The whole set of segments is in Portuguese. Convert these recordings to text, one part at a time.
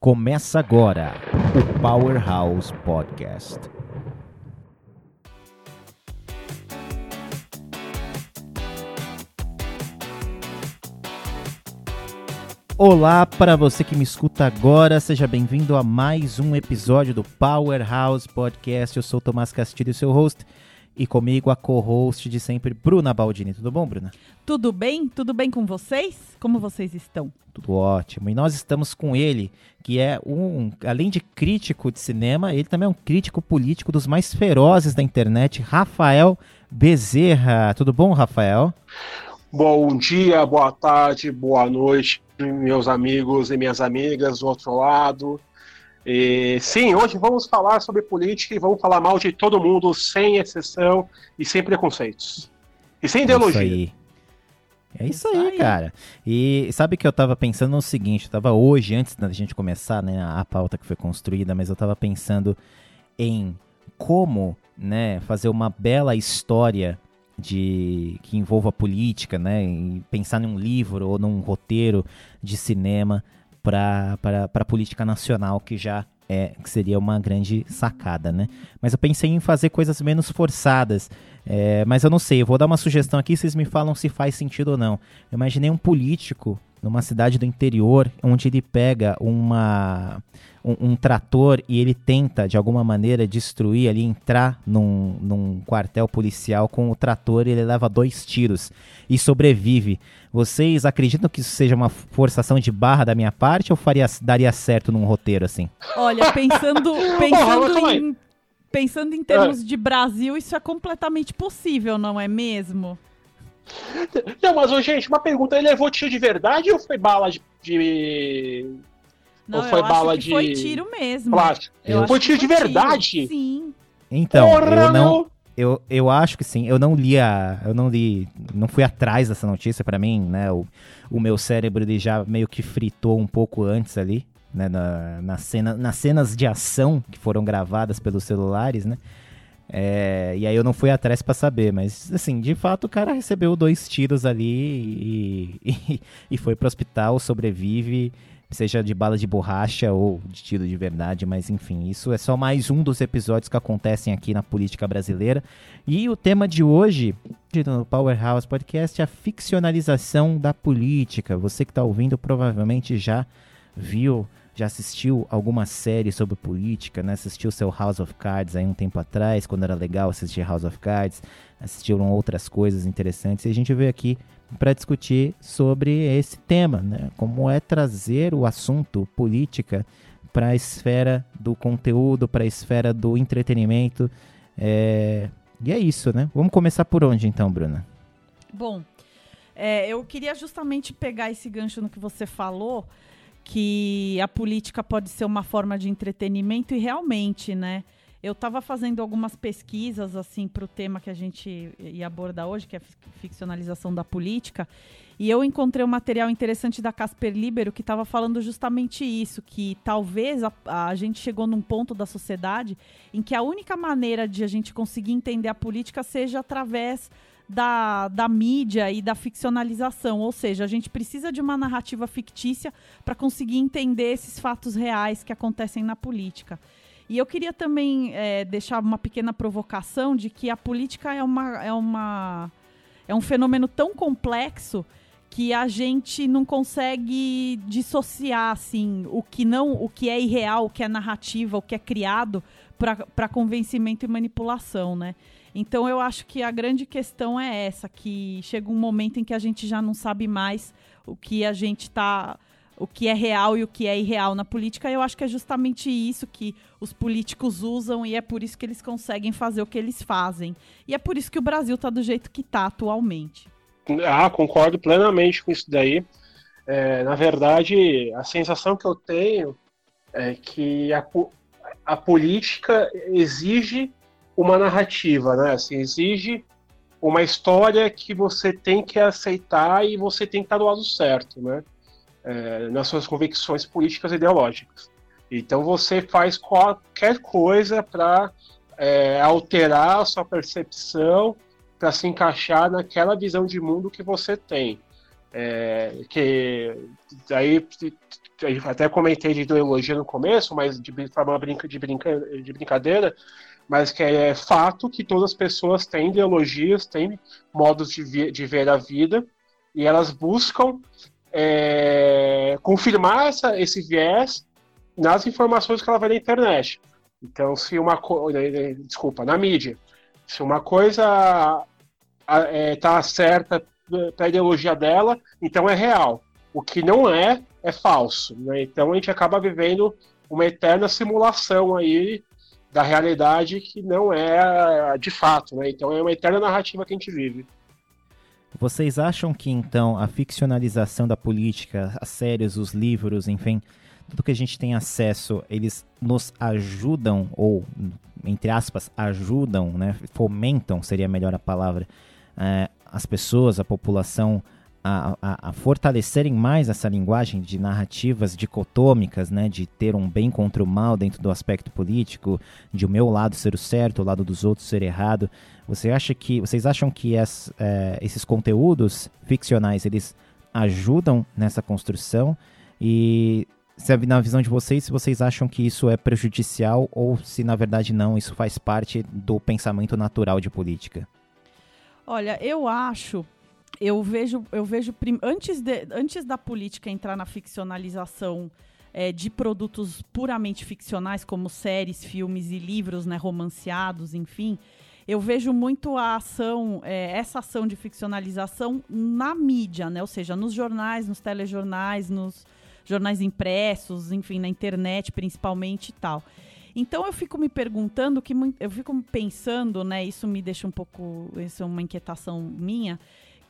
Começa agora o Powerhouse Podcast. Olá para você que me escuta agora, seja bem-vindo a mais um episódio do Powerhouse Podcast. Eu sou Tomás Castilho, seu host, e comigo a co-host de sempre, Bruna Baldini. Tudo bom, Bruna? Tudo bem? Tudo bem com vocês? Como vocês estão? Tudo ótimo. E nós estamos com ele, que é um, além de crítico de cinema, ele também é um crítico político dos mais ferozes da internet, Rafael Bezerra. Tudo bom, Rafael? Bom dia, boa tarde, boa noite, meus amigos e minhas amigas do outro lado. E, sim, hoje vamos falar sobre política e vamos falar mal de todo mundo, sem exceção e sem preconceitos. E sem ideologia. É isso aí. É isso aí, cara. E sabe que eu tava pensando no seguinte, eu tava hoje, antes da gente começar, né, a pauta que foi construída, mas eu tava pensando em como, né, fazer uma bela história de que envolva política, né, e pensar num livro ou num roteiro de cinema para a política nacional, que já é, que seria uma grande sacada, né? Mas eu pensei em fazer coisas menos forçadas. É, mas eu não sei, eu vou dar uma sugestão aqui, vocês me falam se faz sentido ou não. Eu imaginei um político numa cidade do interior, onde ele pega uma, um, um, trator e ele tenta, de alguma maneira, destruir ali, entrar num, num quartel policial com o trator e ele leva dois tiros e sobrevive. Vocês acreditam que isso seja uma forçação de barra da minha parte ou faria, daria certo num roteiro assim? Olha, pensando, pensando, em, pensando em termos é. de Brasil, isso é completamente possível, não é mesmo? Não, mas, gente, uma pergunta: ele levou tiro de verdade ou foi bala de. de... Não, ou foi bala de. Foi tiro mesmo. Plástico. Foi tiro de verdade? Tiro. Sim. Então, Porra, eu não. Eu, eu acho que sim. Eu não li a, eu não li, não fui atrás dessa notícia para mim, né? O, o meu cérebro ele já meio que fritou um pouco antes ali, né? Na, na cena, nas cenas de ação que foram gravadas pelos celulares, né? É, e aí eu não fui atrás para saber, mas assim, de fato o cara recebeu dois tiros ali e, e, e foi pro hospital, sobrevive, seja de bala de borracha ou de tiro de verdade, mas enfim, isso é só mais um dos episódios que acontecem aqui na política brasileira. E o tema de hoje no Powerhouse Podcast é a ficcionalização da política. Você que está ouvindo provavelmente já viu já assistiu alguma série sobre política, né? Assistiu seu House of Cards aí um tempo atrás, quando era legal assistir House of Cards, assistiram outras coisas interessantes e a gente veio aqui para discutir sobre esse tema, né? Como é trazer o assunto política para a esfera do conteúdo, para a esfera do entretenimento. É... E é isso, né? Vamos começar por onde então, Bruna? Bom, é, eu queria justamente pegar esse gancho no que você falou que a política pode ser uma forma de entretenimento e realmente, né? Eu estava fazendo algumas pesquisas assim para o tema que a gente ia abordar hoje, que é a ficcionalização da política, e eu encontrei um material interessante da Casper Libero que estava falando justamente isso, que talvez a, a, gente chegou num ponto da sociedade em que a única maneira de a gente conseguir entender a política seja através da, da mídia e da ficcionalização. Ou seja, a gente precisa de uma narrativa fictícia para conseguir entender esses fatos reais que acontecem na política. E eu queria também é, deixar uma pequena provocação de que a política é, uma, é, uma, é um fenômeno tão complexo que a gente não consegue dissociar assim o que não o que é irreal o que é narrativa o que é criado para convencimento e manipulação né então eu acho que a grande questão é essa, que chega um momento em que a gente já não sabe mais o que a gente está o que é real e o que é irreal na política. Eu acho que é justamente isso que os políticos usam e é por isso que eles conseguem fazer o que eles fazem. E é por isso que o Brasil está do jeito que está atualmente. Ah, concordo plenamente com isso daí. É, na verdade, a sensação que eu tenho é que a, a política exige uma narrativa, né? Assim, exige uma história que você tem que aceitar e você tem que estar do lado certo, né? É, nas suas convicções políticas e ideológicas. Então você faz qualquer coisa para é, alterar a sua percepção para se encaixar naquela visão de mundo que você tem. É, que aí até comentei de ideologia no começo, mas de forma brinca, de, brinca, de brincadeira, mas que é fato que todas as pessoas têm ideologias, têm modos de, vi, de ver a vida, e elas buscam é, confirmar essa, esse viés nas informações que ela vai na internet. Então, se uma coisa. Desculpa, na mídia. Se uma coisa está é, tá certa para ideologia dela, então é real. O que não é, é falso. Né? Então a gente acaba vivendo uma eterna simulação aí da realidade que não é de fato. Né? Então é uma eterna narrativa que a gente vive. Vocês acham que então a ficcionalização da política, as séries, os livros, enfim, tudo que a gente tem acesso, eles nos ajudam, ou, entre aspas, ajudam, né? Fomentam, seria melhor a palavra, é, as pessoas, a população a, a, a, fortalecerem mais essa linguagem de narrativas dicotômicas, né, de ter um bem contra o mal dentro do aspecto político, de o meu lado ser o certo, o lado dos outros ser errado. Você acha que, vocês acham que as, é, esses conteúdos ficcionais eles ajudam nessa construção e se na visão de vocês, se vocês acham que isso é prejudicial ou se na verdade não, isso faz parte do pensamento natural de política? Olha, eu acho eu vejo, eu vejo antes, de, antes da política entrar na ficcionalização é, de produtos puramente ficcionais, como séries, filmes e livros, né, romanceados, enfim, eu vejo muito a ação, é, essa ação de ficcionalização na mídia, né? Ou seja, nos jornais, nos telejornais, nos jornais impressos, enfim, na internet principalmente e tal. Então eu fico me perguntando que eu fico pensando, né? Isso me deixa um pouco, isso é uma inquietação minha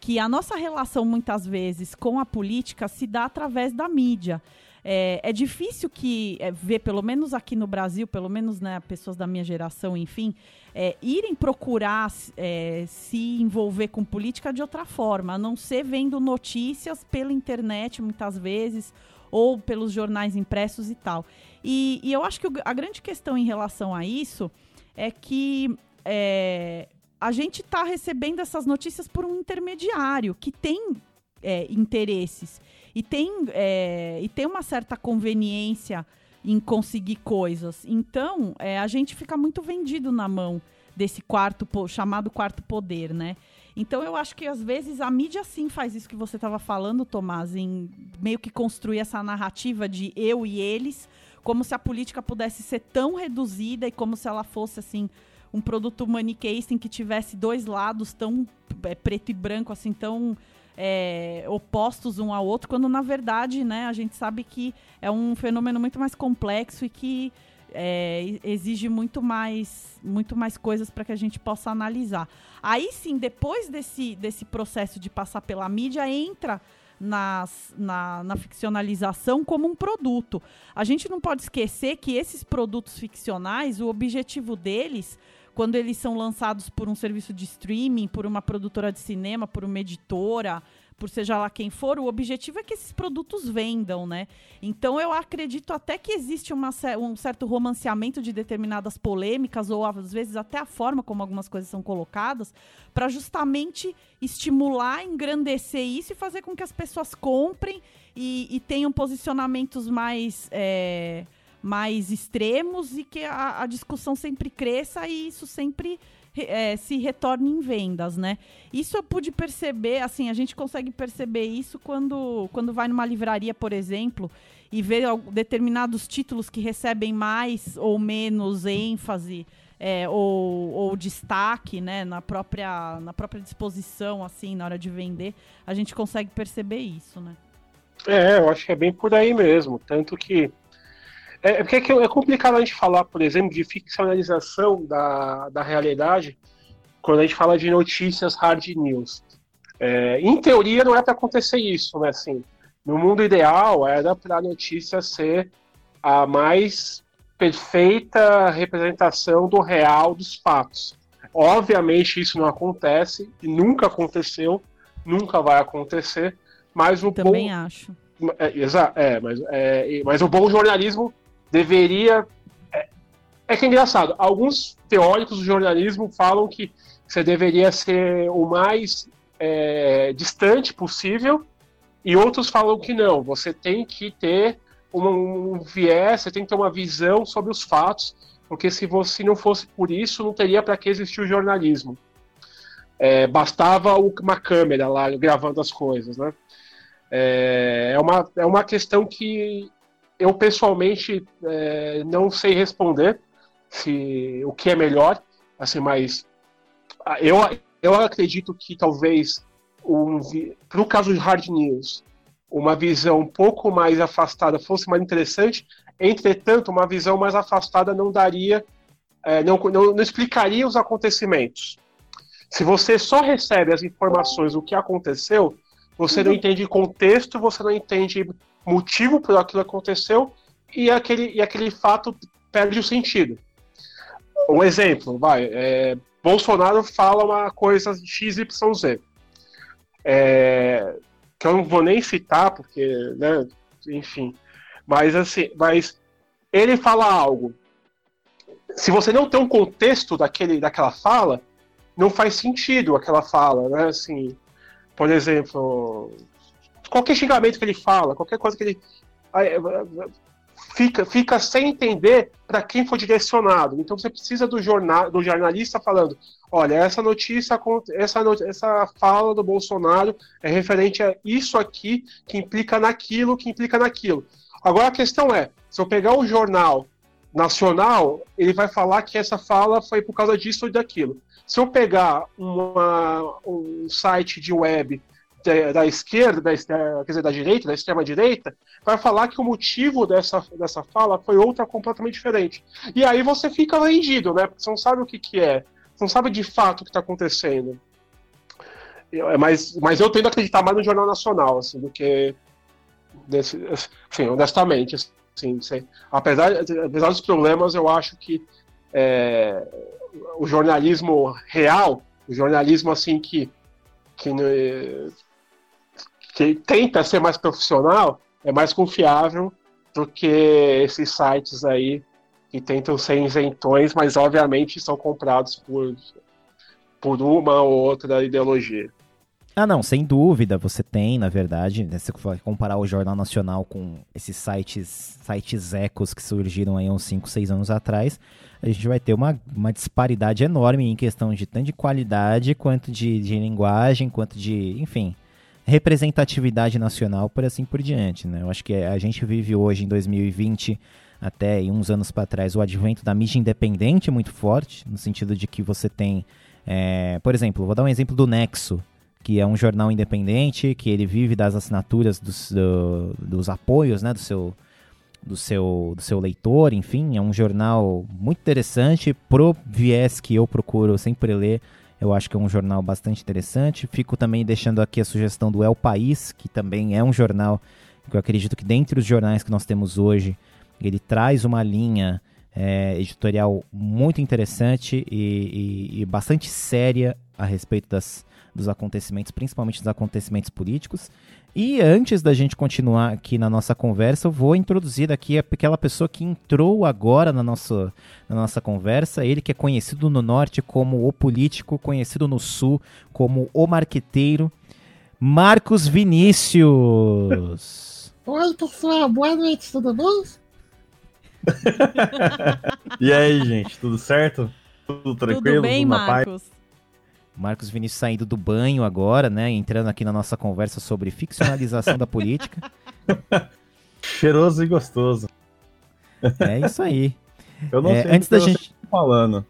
que a nossa relação muitas vezes com a política se dá através da mídia. É, é difícil que é, ver, pelo menos aqui no Brasil, pelo menos né, pessoas da minha geração, enfim, é, irem procurar é, se envolver com política de outra forma, a não ser vendo notícias pela internet muitas vezes ou pelos jornais impressos e tal. E, e eu acho que a grande questão em relação a isso é que é, a gente está recebendo essas notícias por um intermediário que tem é, interesses e tem, é, e tem uma certa conveniência em conseguir coisas. Então, é, a gente fica muito vendido na mão desse quarto chamado quarto poder, né? Então eu acho que às vezes a mídia sim faz isso que você estava falando, Tomás, em meio que construir essa narrativa de eu e eles, como se a política pudesse ser tão reduzida e como se ela fosse assim um produto maniqueísta em que tivesse dois lados tão é, preto e branco, assim, tão é, opostos um ao outro, quando na verdade, né, a gente sabe que é um fenômeno muito mais complexo e que é, exige muito mais, muito mais coisas para que a gente possa analisar. Aí sim, depois desse, desse processo de passar pela mídia, entra nas, na, na ficcionalização como um produto. A gente não pode esquecer que esses produtos ficcionais, o objetivo deles quando eles são lançados por um serviço de streaming, por uma produtora de cinema, por uma editora, por seja lá quem for, o objetivo é que esses produtos vendam, né? Então eu acredito até que existe uma, um certo romanceamento de determinadas polêmicas, ou às vezes até a forma como algumas coisas são colocadas, para justamente estimular, engrandecer isso e fazer com que as pessoas comprem e, e tenham posicionamentos mais. É, mais extremos e que a, a discussão sempre cresça e isso sempre é, se retorne em vendas, né? Isso eu pude perceber, assim, a gente consegue perceber isso quando, quando vai numa livraria, por exemplo, e vê determinados títulos que recebem mais ou menos ênfase é, ou, ou, destaque, né, na própria, na própria disposição, assim, na hora de vender, a gente consegue perceber isso, né? É, eu acho que é bem por aí mesmo. Tanto que é, é, porque é complicado a gente falar, por exemplo, de ficcionalização da, da realidade quando a gente fala de notícias hard news. É, em teoria, não é para acontecer isso, né? Assim, no mundo ideal, era para a notícia ser a mais perfeita representação do real dos fatos. Obviamente, isso não acontece, e nunca aconteceu, nunca vai acontecer, mas o Também bom... acho. É, é, mas, é, mas o bom jornalismo deveria. É, é que é engraçado, alguns teóricos do jornalismo falam que você deveria ser o mais é, distante possível, e outros falam que não, você tem que ter um, um viés, você tem que ter uma visão sobre os fatos, porque se você não fosse por isso, não teria para que existir o jornalismo. É, bastava uma câmera lá gravando as coisas, né? É, é, uma, é uma questão que eu pessoalmente é, não sei responder se o que é melhor, assim, mas eu, eu acredito que talvez um, para o caso de hard news uma visão um pouco mais afastada fosse mais interessante. Entretanto, uma visão mais afastada não daria, é, não, não, não, explicaria os acontecimentos. Se você só recebe as informações do que aconteceu, você não uhum. entende contexto, você não entende motivo por aquilo aconteceu e aquele, e aquele fato perde o sentido. Um exemplo, vai, é, Bolsonaro fala uma coisa XYZ. É, que eu não vou nem citar, porque, né, enfim. Mas assim, mas ele fala algo. Se você não tem um contexto daquele, daquela fala, não faz sentido aquela fala, né? Assim, por exemplo, qualquer xingamento que ele fala, qualquer coisa que ele fica, fica sem entender para quem foi direcionado. Então você precisa do, jornal, do jornalista falando: olha, essa notícia, essa, essa fala do Bolsonaro é referente a isso aqui, que implica naquilo, que implica naquilo. Agora a questão é: se eu pegar o jornal nacional, ele vai falar que essa fala foi por causa disso ou daquilo. Se eu pegar uma, um site de web da, da esquerda, da, quer dizer, da direita, da extrema-direita, vai falar que o motivo dessa, dessa fala foi outra completamente diferente. E aí você fica rendido, né? Porque você não sabe o que, que é. Você não sabe de fato o que está acontecendo. É, mas, mas eu tendo a acreditar mais no Jornal Nacional, assim, do que. Desse, assim, honestamente. Assim, apesar, apesar dos problemas, eu acho que é, o jornalismo real, o jornalismo assim que, que que tenta ser mais profissional é mais confiável do que esses sites aí que tentam ser isentões, mas obviamente são comprados por, por uma ou outra ideologia. Ah, não, sem dúvida, você tem, na verdade, né, se você comparar o Jornal Nacional com esses sites, sites ecos que surgiram aí uns 5, 6 anos atrás, a gente vai ter uma, uma disparidade enorme em questão de tanto de qualidade, quanto de, de linguagem, quanto de, enfim, representatividade nacional, por assim por diante. Né? Eu acho que a gente vive hoje, em 2020, até uns anos para trás, o advento da mídia independente muito forte, no sentido de que você tem, é, por exemplo, vou dar um exemplo do Nexo, que é um jornal independente, que ele vive das assinaturas dos, do, dos apoios né, do, seu, do, seu, do seu leitor, enfim, é um jornal muito interessante, pro viés que eu procuro sempre ler eu acho que é um jornal bastante interessante. Fico também deixando aqui a sugestão do El País, que também é um jornal que eu acredito que dentre os jornais que nós temos hoje, ele traz uma linha é, editorial muito interessante e, e, e, bastante séria a respeito das, dos acontecimentos, principalmente dos acontecimentos políticos. E antes da gente continuar aqui na nossa conversa, eu vou introduzir aqui aquela pessoa que entrou agora na nossa, na nossa conversa, ele que é conhecido no norte como o político, conhecido no sul como o marqueteiro, Marcos Vinícius. Oi, pessoal, boa noite, tudo bem? e aí, gente, tudo certo? Tudo tranquilo? Tudo bem, tudo Marcos? Paz? Marcos Vinícius saindo do banho agora, né? Entrando aqui na nossa conversa sobre ficcionalização da política. Cheiroso e gostoso. É isso aí. Eu não é, sei antes da gente tá falando.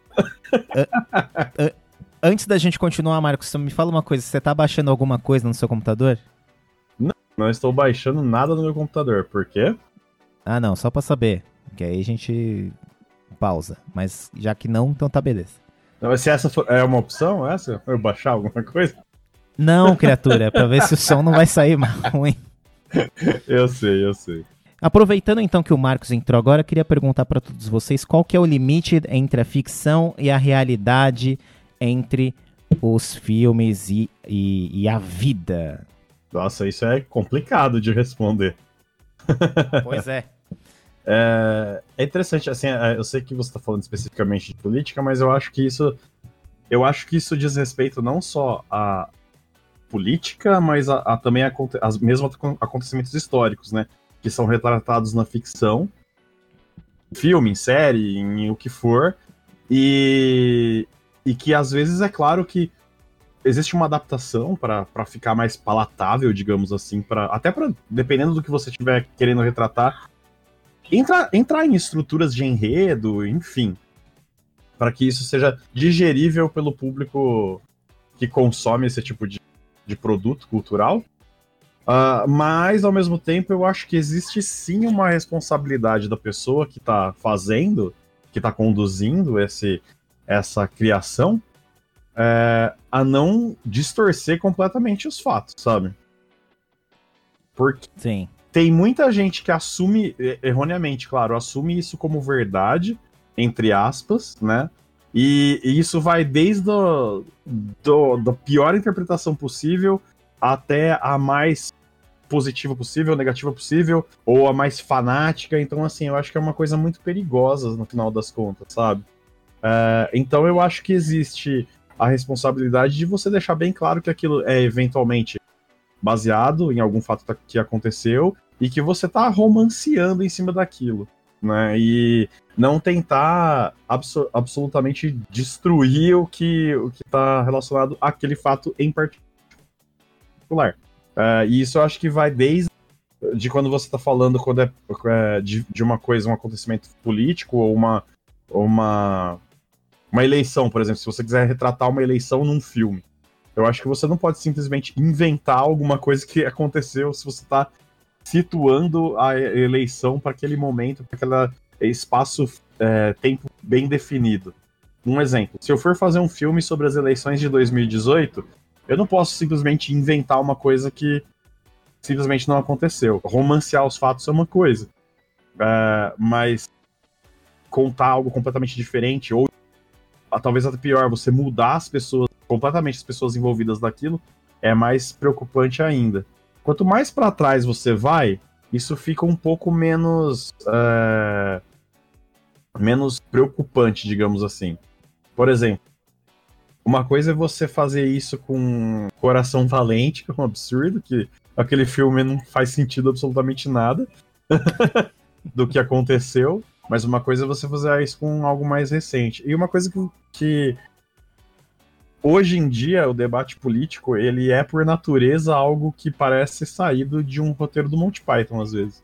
antes da gente continuar, Marcos, me fala uma coisa. Você tá baixando alguma coisa no seu computador? Não, não estou baixando nada no meu computador. Por quê? Ah, não, só para saber. Que aí a gente pausa. Mas já que não, então tá beleza. Não, se essa for, é uma opção, essa? Eu baixar alguma coisa? Não, criatura, é pra ver se o som não vai sair mais ruim. Eu sei, eu sei. Aproveitando então que o Marcos entrou agora, queria perguntar para todos vocês qual que é o limite entre a ficção e a realidade entre os filmes e, e, e a vida. Nossa, isso é complicado de responder. Pois é. É, é interessante, assim, é, eu sei que você está falando especificamente de política, mas eu acho que isso, eu acho que isso diz respeito não só à política, mas a, a também a, a, mesmo acontecimentos históricos, né? que são retratados na ficção, filme, em série, em o que for, e, e que às vezes é claro que existe uma adaptação para ficar mais palatável, digamos assim, para até para dependendo do que você estiver querendo retratar, entrar, entrar em estruturas de enredo, enfim, para que isso seja digerível pelo público que consome esse tipo de, de produto cultural. Uh, mas, ao mesmo tempo, eu acho que existe sim uma responsabilidade da pessoa que está fazendo, que está conduzindo esse, essa criação, é, a não distorcer completamente os fatos, sabe? Porque sim. Tem muita gente que assume, erroneamente, claro, assume isso como verdade, entre aspas, né? E, e isso vai desde da pior interpretação possível até a mais positiva possível, negativa possível, ou a mais fanática. Então, assim, eu acho que é uma coisa muito perigosa no final das contas, sabe? É, então, eu acho que existe a responsabilidade de você deixar bem claro que aquilo é eventualmente baseado em algum fato que aconteceu e que você tá romanceando em cima daquilo, né? E não tentar abso absolutamente destruir o que o que tá relacionado àquele fato em particular. Uh, e isso eu acho que vai desde de quando você está falando quando é, é, de, de uma coisa, um acontecimento político ou uma, uma uma eleição, por exemplo, se você quiser retratar uma eleição num filme. Eu acho que você não pode simplesmente inventar alguma coisa que aconteceu se você está situando a eleição para aquele momento, para aquele espaço é, tempo bem definido. Um exemplo, se eu for fazer um filme sobre as eleições de 2018, eu não posso simplesmente inventar uma coisa que simplesmente não aconteceu. Romancear os fatos é uma coisa, é, mas contar algo completamente diferente ou talvez até pior, você mudar as pessoas, completamente as pessoas envolvidas naquilo, é mais preocupante ainda. Quanto mais para trás você vai, isso fica um pouco menos. É, menos preocupante, digamos assim. Por exemplo, uma coisa é você fazer isso com Coração Valente, que é um absurdo, que aquele filme não faz sentido absolutamente nada do que aconteceu. Mas uma coisa é você fazer isso com algo mais recente. E uma coisa que, que hoje em dia o debate político ele é por natureza algo que parece saído de um roteiro do Monty Python às vezes.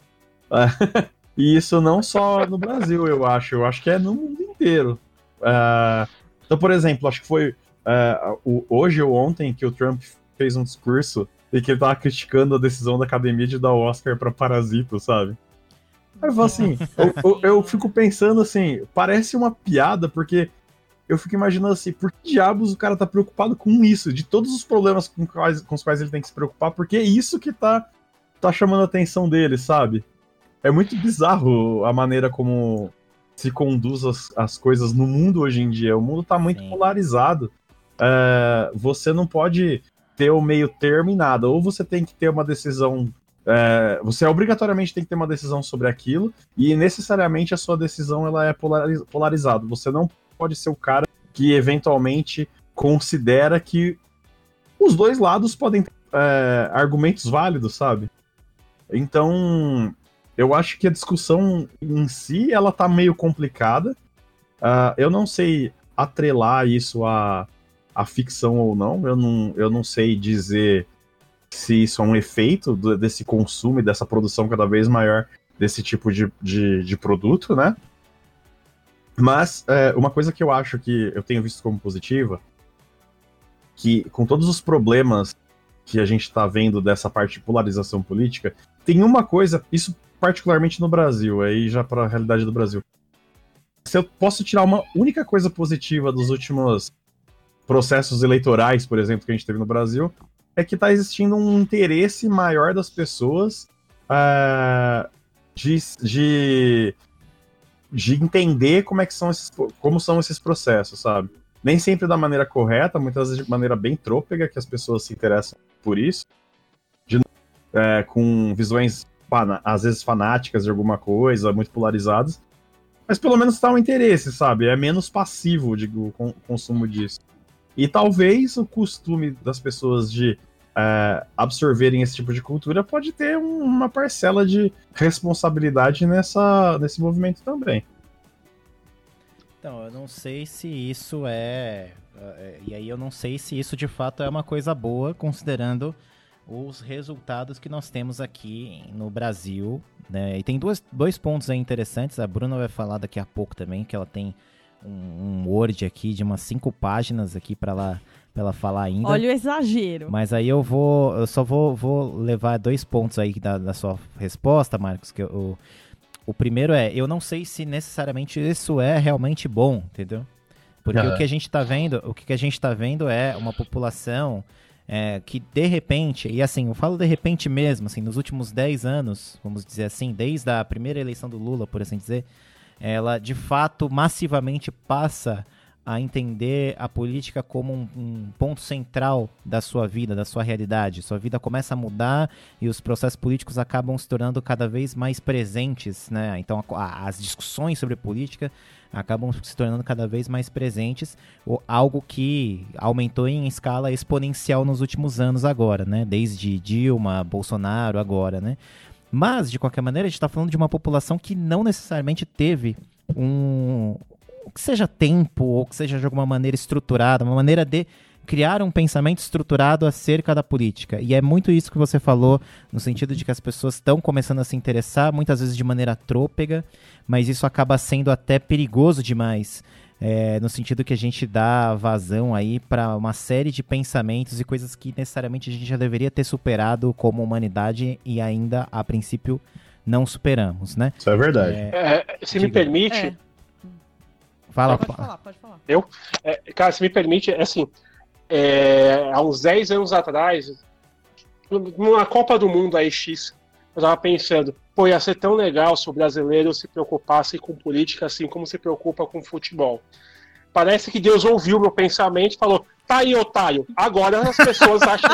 e isso não só no Brasil, eu acho. Eu acho que é no mundo inteiro. Uh, então, por exemplo, acho que foi uh, o, hoje ou ontem que o Trump fez um discurso e que ele tava criticando a decisão da academia de dar o Oscar para Parasito, sabe? Aí eu assim, eu, eu, eu, fico pensando assim, parece uma piada, porque eu fico imaginando assim, por que diabos o cara tá preocupado com isso? De todos os problemas com, quais, com os quais ele tem que se preocupar, porque é isso que tá, tá chamando a atenção dele, sabe? É muito bizarro a maneira como se conduz as, as coisas no mundo hoje em dia. O mundo tá muito Sim. polarizado. É, você não pode ter o meio termo em nada. Ou você tem que ter uma decisão é, você obrigatoriamente tem que ter uma decisão sobre aquilo e necessariamente a sua decisão ela é polariz polarizada. Você não pode ser o cara que eventualmente considera que os dois lados podem ter é, argumentos válidos, sabe? Então, eu acho que a discussão em si ela tá meio complicada. Uh, eu não sei atrelar isso à, à ficção ou não. Eu não, eu não sei dizer se isso é um efeito do, desse consumo e dessa produção cada vez maior desse tipo de, de, de produto, né? Mas é, uma coisa que eu acho que eu tenho visto como positiva, que com todos os problemas que a gente está vendo dessa parte de polarização política, tem uma coisa, isso particularmente no Brasil, aí já para a realidade do Brasil. Se eu posso tirar uma única coisa positiva dos últimos processos eleitorais, por exemplo, que a gente teve no Brasil, é que está existindo um interesse maior das pessoas uh, de, de, de entender como é que são esses, como são esses processos, sabe? Nem sempre da maneira correta, muitas vezes de maneira bem trôpega que as pessoas se interessam por isso, de, é, com visões às vezes fanáticas de alguma coisa, muito polarizadas, mas pelo menos está um interesse, sabe? É menos passivo, digo, o consumo disso. E talvez o costume das pessoas de é, absorverem esse tipo de cultura, pode ter um, uma parcela de responsabilidade nessa, nesse movimento também. Então, eu não sei se isso é. é e aí eu não sei se isso de fato é uma coisa boa, considerando os resultados que nós temos aqui no Brasil. Né? E tem duas, dois pontos aí interessantes. A Bruna vai falar daqui a pouco também, que ela tem um, um Word aqui de umas cinco páginas aqui para ela, pra ela falar ainda. Olha o exagero. Mas aí eu vou. Eu só vou, vou levar dois pontos aí da, da sua resposta, Marcos. Que eu, o primeiro é, eu não sei se necessariamente isso é realmente bom, entendeu? Porque uhum. o que a gente está vendo, o que a gente tá vendo é uma população é, que de repente, e assim, eu falo de repente mesmo, assim, nos últimos 10 anos, vamos dizer assim, desde a primeira eleição do Lula, por assim dizer, ela de fato massivamente passa a entender a política como um, um, ponto central da sua vida, da sua realidade. Sua vida começa a mudar e os processos políticos acabam se tornando cada vez mais presentes, né? Então a, as discussões sobre política acabam se tornando cada vez mais presentes, algo que aumentou em escala exponencial nos últimos anos agora, né? Desde Dilma, Bolsonaro, agora, né? Mas, de qualquer maneira, a gente está falando de uma população que não necessariamente teve um, que seja tempo ou que seja de alguma maneira estruturada, uma maneira de criar um pensamento estruturado acerca da política. E é muito isso que você falou, no sentido de que as pessoas estão começando a se interessar, muitas vezes de maneira trôpega, mas isso acaba sendo até perigoso demais. É, no sentido que a gente dá vazão aí para uma série de pensamentos e coisas que necessariamente a gente já deveria ter superado como humanidade e ainda, a princípio, não superamos, né? Isso é verdade. É, é, se diga. me permite, é. Fala, pode falar, pode falar. Eu? É, cara, se me permite, é assim, é, há uns 10 anos atrás, numa Copa do Mundo aí X, eu tava pensando, pô, ia ser tão legal se o brasileiro se preocupasse com política assim como se preocupa com futebol. Parece que Deus ouviu meu pensamento e falou, tá aí, otário, agora as pessoas acham...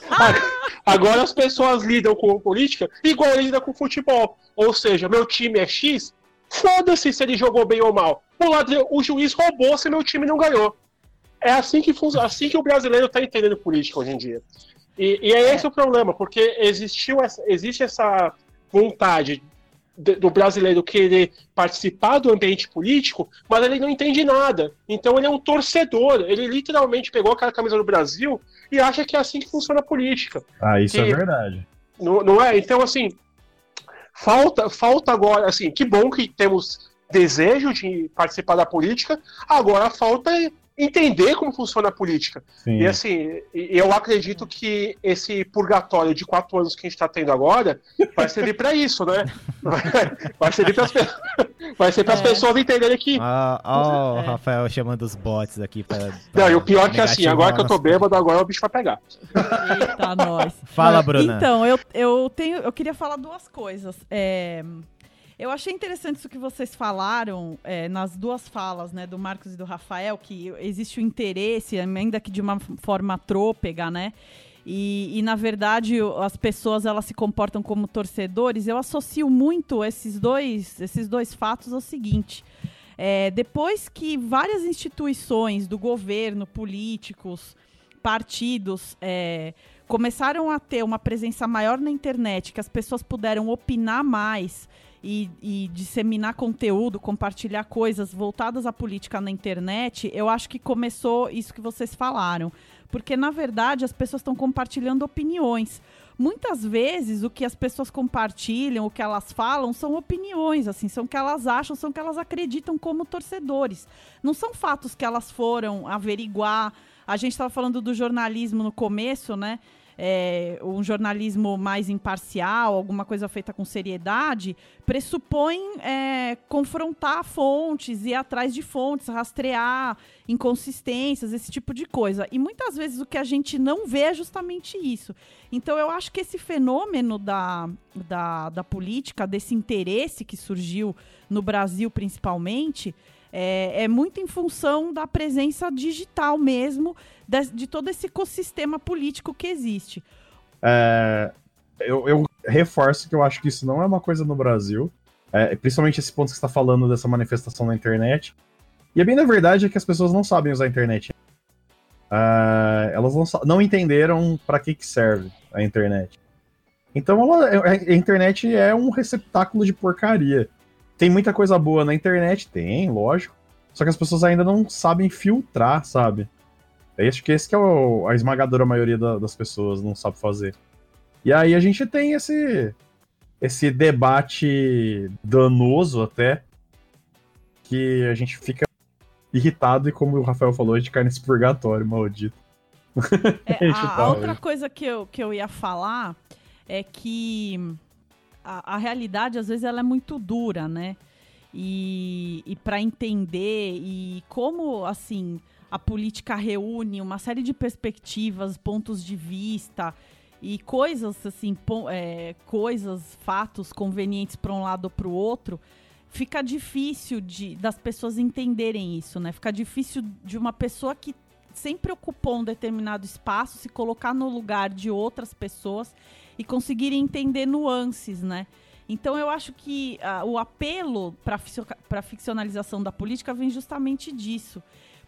agora as pessoas lidam com política igual lidam com futebol. Ou seja, meu time é X, Foda-se se ele jogou bem ou mal. O, lado, o juiz roubou se meu time não ganhou. É assim que, assim que o brasileiro está entendendo política hoje em dia. E, e é esse é. o problema, porque existiu essa, existe essa vontade do brasileiro querer participar do ambiente político, mas ele não entende nada. Então ele é um torcedor. Ele literalmente pegou aquela camisa do Brasil e acha que é assim que funciona a política. Ah, isso é que, é verdade. Não, não é? Então, assim, Falta, falta agora, assim, que bom que temos desejo de participar da política, agora falta entender como funciona a política. Sim. E assim, eu acredito que esse purgatório de quatro anos que a gente está tendo agora vai servir para isso, né? Vai, servir para as vai ser para as é. pessoas entenderem que. Ah, ó, oh, é. Rafael chamando os bots aqui para. Não, e o pior é que assim, agora que eu tô bêbado, agora o bicho vai pegar. Eita, nós. Fala, Bruna. Então, eu, eu tenho, eu queria falar duas coisas. É, eu achei interessante isso que vocês falaram é, nas duas falas, né, do Marcos e do Rafael, que existe o interesse, ainda que de uma forma trôpega, né? E, e, na verdade as pessoas elas se comportam como torcedores. Eu associo muito esses dois, esses dois fatos ao seguinte: é, depois que várias instituições do governo, políticos, partidos é, começaram a ter uma presença maior na internet, que as pessoas puderam opinar mais e, e, disseminar conteúdo, compartilhar coisas voltadas à política na internet, eu acho que começou isso que vocês falaram. Porque, na verdade, as pessoas estão compartilhando opiniões. Muitas vezes o que as pessoas compartilham, o que elas falam, são opiniões, assim, são o que elas acham, são o que elas acreditam como torcedores. Não são fatos que elas foram averiguar. A gente estava falando do jornalismo no começo, né? É, um jornalismo mais imparcial, alguma coisa feita com seriedade, pressupõe é, confrontar fontes, ir atrás de fontes, rastrear inconsistências, esse tipo de coisa. E muitas vezes o que a gente não vê é justamente isso. Então eu acho que esse fenômeno da, da, da política, desse interesse que surgiu no Brasil principalmente, é, é muito em função da presença digital mesmo, de, de todo esse ecossistema político que existe. É, eu, eu, reforço que eu acho que isso não é uma coisa no Brasil, é, principalmente esse ponto que você está falando dessa manifestação na internet. E a bem da verdade é que as pessoas não sabem usar a internet. uh, elas não, não entenderam para que, que serve a internet. Então ela, a internet é um receptáculo de porcaria. Tem muita coisa boa na internet? Tem, lógico. Só que as pessoas ainda não sabem filtrar, sabe? Eu acho que esse que é o, a esmagadora maioria da, das pessoas não sabe fazer. E aí a gente tem esse, esse debate danoso até, que a gente fica irritado e como o Rafael falou, a gente cai nesse purgatório maldito. É, a, a outra coisa que eu, que eu ia falar é que a, a realidade, às vezes, ela é muito dura, né? E, e para entender e como, assim, a política reúne uma série de perspectivas, pontos de vista e coisas, assim, é, coisas, fatos convenientes para um lado ou para o outro, fica difícil de, das pessoas entenderem isso, né? Fica difícil de uma pessoa que sempre ocupou um determinado espaço se colocar no lugar de outras pessoas e conseguirem entender nuances, né? Então eu acho que uh, o apelo para a ficcionalização da política vem justamente disso.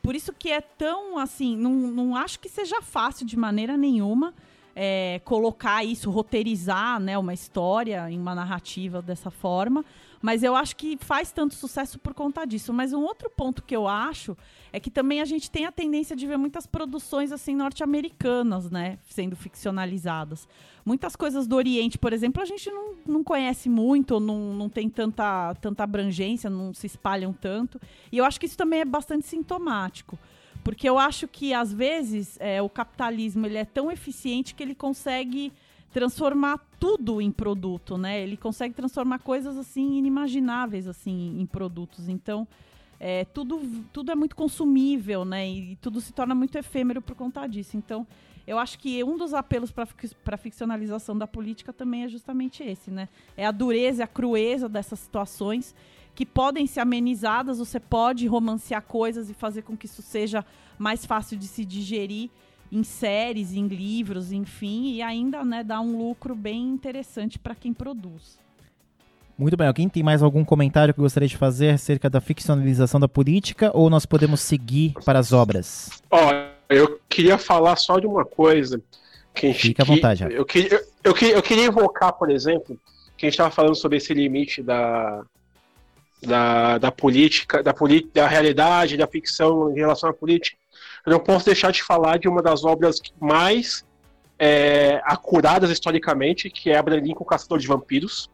Por isso que é tão assim, não, não acho que seja fácil de maneira nenhuma é, colocar isso, roteirizar né, uma história em uma narrativa dessa forma. Mas eu acho que faz tanto sucesso por conta disso. Mas um outro ponto que eu acho é que também a gente tem a tendência de ver muitas produções assim norte-americanas, né, sendo ficcionalizadas. Muitas coisas do Oriente, por exemplo, a gente não, não conhece muito, não, não tem tanta, tanta abrangência, não se espalham tanto. E eu acho que isso também é bastante sintomático. Porque eu acho que, às vezes, é, o capitalismo ele é tão eficiente que ele consegue transformar tudo em produto, né? Ele consegue transformar coisas, assim, inimagináveis, assim, em produtos. Então, é, tudo, tudo é muito consumível, né? E tudo se torna muito efêmero por conta disso. Então, eu acho que um dos apelos para a ficcionalização da política também é justamente esse, né? É a dureza, a crueza dessas situações que podem ser amenizadas, você pode romancear coisas e fazer com que isso seja mais fácil de se digerir em séries, em livros, enfim, e ainda né, dar um lucro bem interessante para quem produz. Muito bem, alguém tem mais algum comentário que gostaria de fazer acerca da ficcionalização da política ou nós podemos seguir para as obras? Ó, oh, eu queria falar só de uma coisa. Que Fica à vontade. Que, eu, queria, eu, eu, queria, eu queria invocar, por exemplo, que a gente estava falando sobre esse limite da, da, da política, da, da realidade, da ficção em relação à política, eu não posso deixar de falar de uma das obras mais é, acuradas historicamente, que é Abraham Lincoln, Caçador de Vampiros.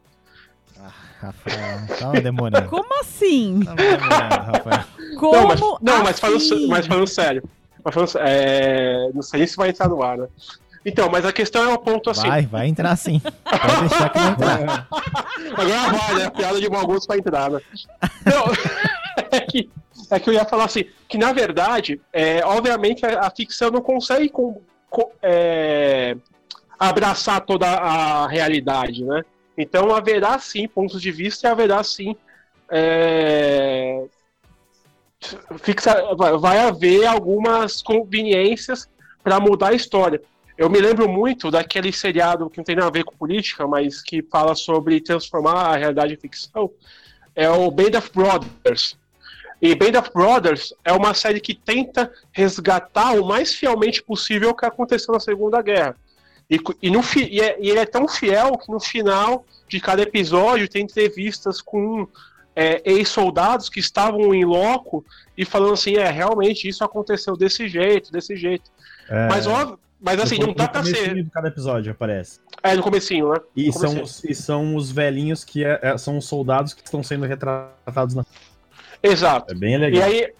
Ah, Rafael, tava demorando. Como assim? Tava demorando, Rafael. Como não, mas, não, mas falando, mas falando sério. Mas falando, é, não sei se vai entrar no ar, né? Então, mas a questão é um ponto assim. Vai, vai entrar sim. Pode deixar que vai entrar. Agora vai, né? A piada de mau gosto vai entrar, né? Não, que, é que eu ia falar assim, que na verdade, é, obviamente a, a ficção não consegue com, com, é, abraçar toda a realidade, né? Então haverá sim pontos de vista e haverá sim é, fixa, vai haver algumas conveniências para mudar a história. Eu me lembro muito daquele seriado que não tem nada a ver com política, mas que fala sobre transformar a realidade em ficção. É o Band of Brothers. E Band of Brothers é uma série que tenta resgatar o mais fielmente possível o que aconteceu na Segunda Guerra. E, e, no, e, é, e ele é tão fiel que no final de cada episódio tem entrevistas com é, ex-soldados que estavam em loco e falando assim, é, realmente isso aconteceu desse jeito, desse jeito. É... Mas óbvio, mas assim, no, não dá pra ser. de cada episódio aparece. É, no comecinho, né? E, são, os, e são os velhinhos que é, é, são os soldados que estão sendo retratados na. Exato. É bem legal. E aí,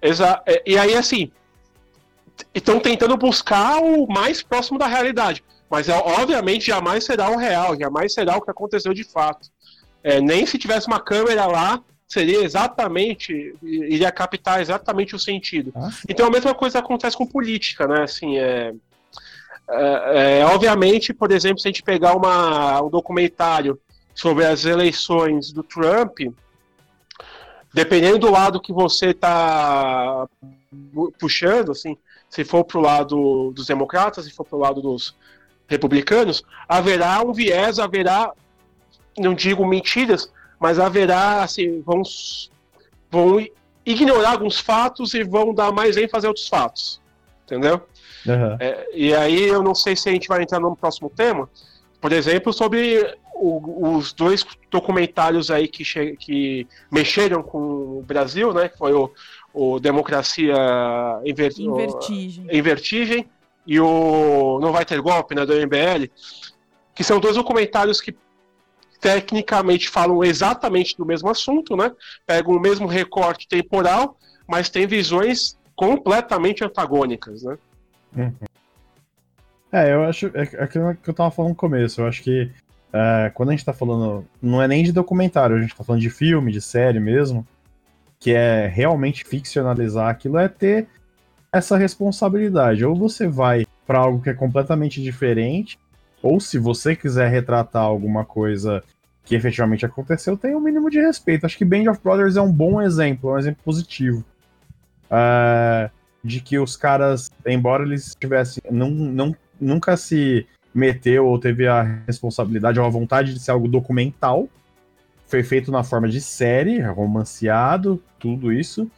exa é, e aí assim, estão tentando buscar o mais próximo da realidade. Mas é, obviamente jamais será o real, jamais será o que aconteceu de fato. É, nem se tivesse uma câmera lá, seria exatamente, iria captar exatamente o sentido. Ah, então a mesma coisa acontece com política, né? Assim, é, é, é, obviamente, por exemplo, se a gente pegar uma, um documentário sobre as eleições do Trump, dependendo do lado que você está puxando, assim, se for para o lado dos democratas, se for para o lado dos republicanos, haverá um viés, haverá, não digo mentiras, mas haverá, assim, vão, vão ignorar alguns fatos e vão dar mais ênfase a outros fatos. entendeu? Aham. É, e aí eu não sei se a gente vai entrar no próximo tema, por exemplo, sobre o- os dois documentários aí que, que mexeram com o Brasil, né? Que foi o, o Democracia em, Ver- Em vertigem. em Vertigem e o Não Vai Ter Golpe, né, do MBL, que são dois documentários que tecnicamente falam exatamente do mesmo assunto, né? Pegam o mesmo recorte temporal, mas têm visões completamente antagônicas, né? É, eu acho. É é aquilo que eu tava falando no começo. Eu acho que é, quando a gente tá falando. Não é nem de documentário, a gente tá falando de filme, de série mesmo. Que é realmente ficcionalizar aquilo, é ter essa responsabilidade. Ou você vai pra algo que é completamente diferente, ou se você quiser retratar alguma coisa que efetivamente aconteceu, tem um mínimo de respeito. Acho que Band of Brothers é um bom exemplo, um exemplo positivo. É, de que os caras, embora eles tivessem. Não, não, nunca se meteu ou teve a responsabilidade ou a vontade de ser algo documental. Foi feito na forma de série, romanceado, tudo isso.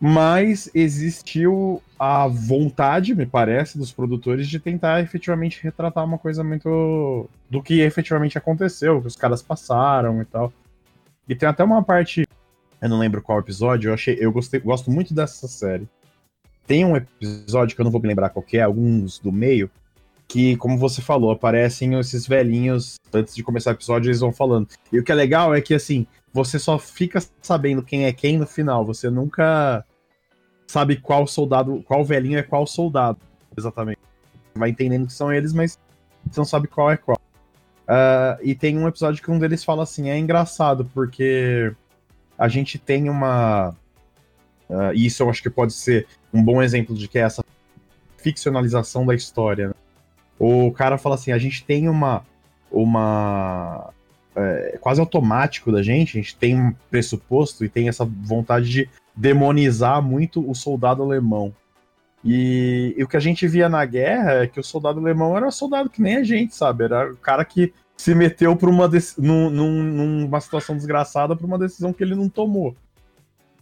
Mas existiu a vontade, me parece, dos produtores de tentar efetivamente retratar uma coisa muito. do que efetivamente aconteceu, que os caras passaram e tal. E tem até uma parte. Eu não lembro qual episódio, eu achei. Eu gostei, gosto muito dessa série. Tem um episódio que eu não vou me lembrar qual é, alguns do meio, que, como você falou, aparecem esses velhinhos, antes de começar o episódio, eles vão falando. E o que é legal é que, assim, você só fica sabendo quem é quem no final. Você nunca sabe qual soldado, qual velhinho é qual soldado, exatamente. Vai entendendo que são eles, mas você não sabe qual é qual. Ah, e tem um episódio que um deles fala assim: é engraçado, porque a gente tem uma. e isso eu acho que pode ser um bom exemplo de que é essa ficcionalização da história. né? O cara fala assim: a gente tem uma. uma é, quase automático da gente, a gente tem um pressuposto e tem essa vontade de demonizar muito o soldado alemão. E, e o que a gente via na guerra é que o soldado alemão era soldado que nem a gente, sabe? Era o cara que se meteu por uma num- num- numa situação desgraçada por uma decisão que ele não tomou.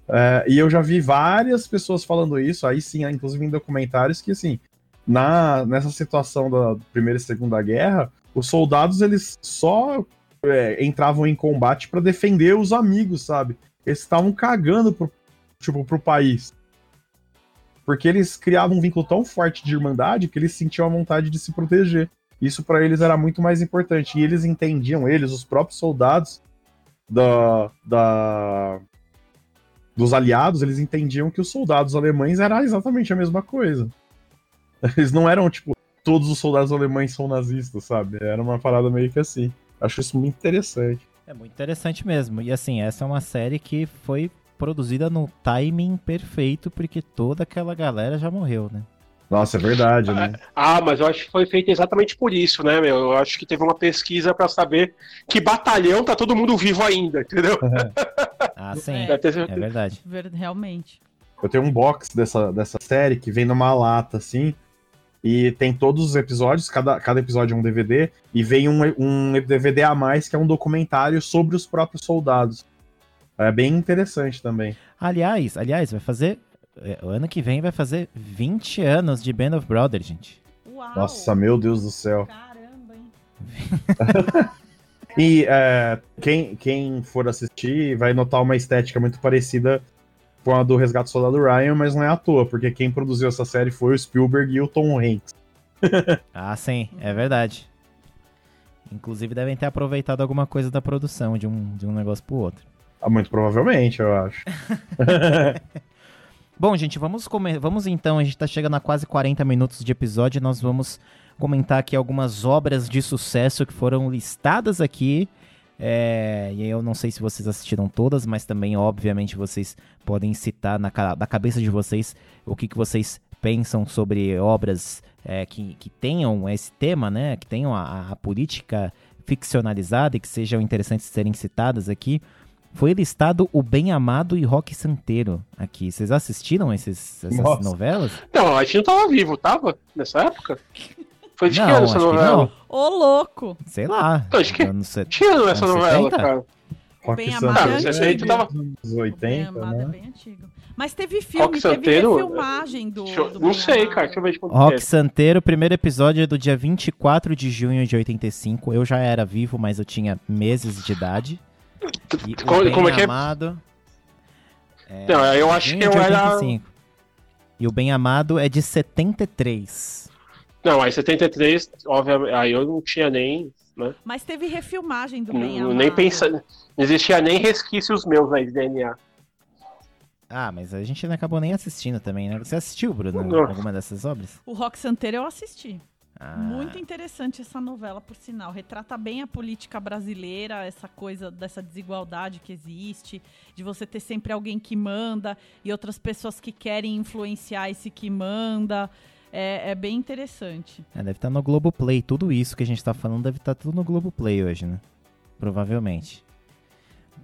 É, e eu já vi várias pessoas falando isso, aí sim, inclusive em documentários, que assim, na, nessa situação da Primeira e Segunda Guerra, os soldados eles só é, entravam em combate para defender os amigos, sabe? Eles estavam cagando pro, tipo, pro país. Porque eles criavam um vínculo tão forte de irmandade que eles sentiam a vontade de se proteger. Isso para eles era muito mais importante. E eles entendiam, eles, os próprios soldados da, da, dos aliados, eles entendiam que os soldados alemães era exatamente a mesma coisa. Eles não eram, tipo, todos os soldados alemães são nazistas, sabe? Era uma parada meio que assim. Acho isso muito interessante. É muito interessante mesmo. E assim, essa é uma série que foi produzida no timing perfeito, porque toda aquela galera já morreu, né? Nossa, é verdade, né? Ah, mas eu acho que foi feito exatamente por isso, né, meu? Eu acho que teve uma pesquisa pra saber que batalhão tá todo mundo vivo ainda, entendeu? Ah, sim. É. É verdade. Ver- Realmente. Eu tenho um box dessa, dessa série que vem numa lata, assim, e tem todos os episódios, cada, cada episódio é um DVD, e vem um, um DVD a mais que é um documentário sobre os próprios soldados. É bem interessante também. Aliás, aliás, vai fazer. é, O ano que vem vai fazer 20 anos de Band of Brothers, gente. Uau! Nossa, meu Deus do céu. Caramba, hein? E é, quem, quem for assistir vai notar uma estética muito parecida com a do Resgate do Soldado Ryan, mas não é à toa, porque quem produziu essa série foi o Spielberg e o Tom Hanks. Ah, sim, é verdade. Inclusive devem ter aproveitado alguma coisa da produção de um, de um negócio pro outro. Ah, Muito provavelmente, eu acho. Bom, gente, vamos, come- vamos então, a gente tá chegando a quase 40 minutos de episódio, nós vamos comentar aqui algumas obras de sucesso que foram listadas aqui. É, e aí eu não sei se vocês assistiram todas, mas também, obviamente, vocês podem citar na, da cabeça de vocês o que, que vocês pensam sobre obras é, que, que tenham esse tema, né? Que tenham a, a política ficcionalizada e que sejam interessantes serem citadas aqui. Foi listado o Bem Amado e Rock Santeiro aqui. Vocês assistiram esses, essas Nossa. novelas? Não, a gente não tava vivo, tava? Nessa época? Foi de que não, ano acho essa que novela? não. Ô, louco! Sei lá. Acho que- Anos set- Tinha essa novela, 70? cara. Rock Bem Santeiro Amado é antigo. anos 80, Bem Amado é né? bem antigo. Mas teve filme, Rock teve Santeiro, refilmagem do, Deixa eu- do não sei, cara. Deixa eu ver de quando Rock que é. Santeiro, primeiro episódio é do dia 24 de junho de 85. Eu já era vivo, mas eu tinha meses de idade. E o Como, Bem como é que é? Amado. é Não, eu acho que eu de era. 85. E o Bem Amado é de 73. Não, aí 73, obviamente, aí eu não tinha nem. Né? Mas teve refilmagem do Bem Não, Amado. nem pensa, não existia nem resquícios meus aí de DNA. Ah, mas a gente não acabou nem assistindo também, né? Você assistiu, Bruno, Não. alguma dessas obras? O Rock Santeiro eu assisti. Ah, Muito interessante essa novela, por sinal. Retrata bem a política brasileira, essa coisa dessa desigualdade que existe, de você ter sempre alguém que manda e outras pessoas que querem influenciar esse que manda. É, é bem interessante. é, deve estar no Globoplay. Tudo isso que a gente tá falando deve estar tudo no Globoplay hoje, né? Provavelmente.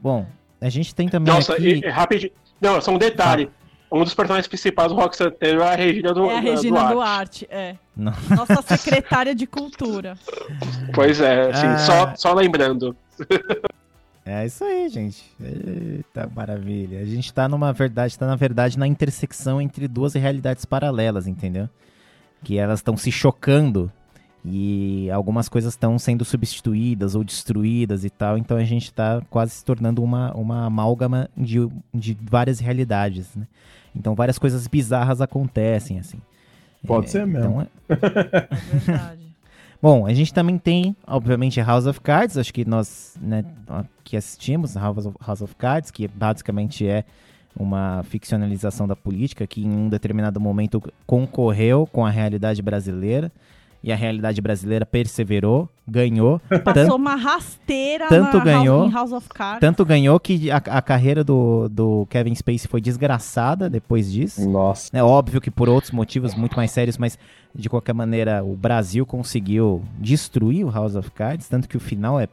Bom, a gente tem também Nossa, aqui... e, e rapidinho. Não, só um detalhe. Um dos personagens principais do Rock Santeiro é a Regina do é a Regina Duarte, é. Não. Nossa secretária de cultura. Pois é, assim, Ah. só, só lembrando. É isso aí, gente. Eita, maravilha. A gente tá numa verdade, tá na verdade na intersecção entre duas realidades paralelas, entendeu? Que elas estão se chocando e algumas coisas estão sendo substituídas ou destruídas e tal, então a gente tá quase se tornando uma, uma amálgama de, de várias realidades, né? Então várias coisas bizarras acontecem, assim. Pode ser mesmo. Então, é- É verdade. Bom, a gente também tem, obviamente, House of Cards, acho que nós né, que assistimos House of, House of Cards, que basicamente é uma ficcionalização da política que em um determinado momento concorreu com a realidade brasileira e a realidade brasileira perseverou, ganhou, Passou tanto, uma rasteira tanto na ganhou- House, em House of Cards. tanto ganhou que a, a carreira do, do Kevin Spacey foi desgraçada depois disso. Nossa. É óbvio que por outros motivos muito mais sérios, mas de qualquer maneira o Brasil conseguiu destruir o House of Cards, tanto que o final é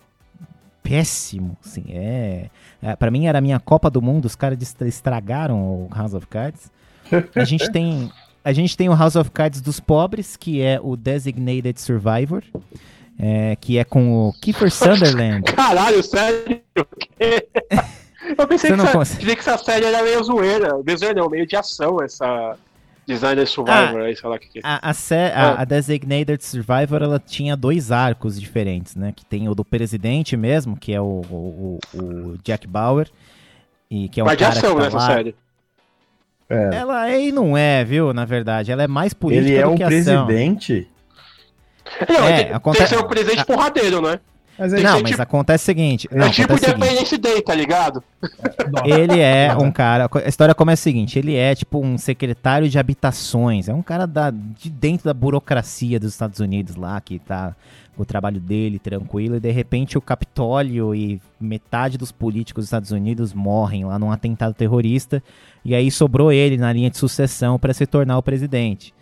péssimo, assim, é, é para mim era a minha Copa do Mundo, os caras estragaram o House of Cards. A gente tem a gente tem o House of Cards dos pobres, que é o Designated Survivor, é, que é com o Kiefer Sutherland. Caralho, sério? Eu pensei que, essa, que essa série era meio zoeira. Meio zoeira não, meio de ação, essa Designer Survivor aí, sei lá o que que é. A, a, sé- a- a Designated Survivor, ela tinha dois arcos diferentes, né? Que tem o do presidente mesmo, que é o, o, o- o Jack Bauer, e que é um Mas de cara ação que tá nessa lá. série. É. Ela aí não é, viu? Na verdade, ela é mais política Ele é do o que ação. presidente. Não, É, tem, acontece- tem que ser o presidente a- porradeiro, né? Mas aí, Não, que mas tipo- acontece o seguinte. Não, é tipo. Independence Day, tá ligado? Ele é um cara. A história começa o seguinte: ele é tipo um secretário de habitações. É um cara da, de dentro da burocracia dos Estados Unidos lá, que tá o trabalho dele tranquilo, e de repente o Capitólio e metade dos políticos dos Estados Unidos morrem lá num atentado terrorista. E aí sobrou ele na linha de sucessão para se tornar o presidente.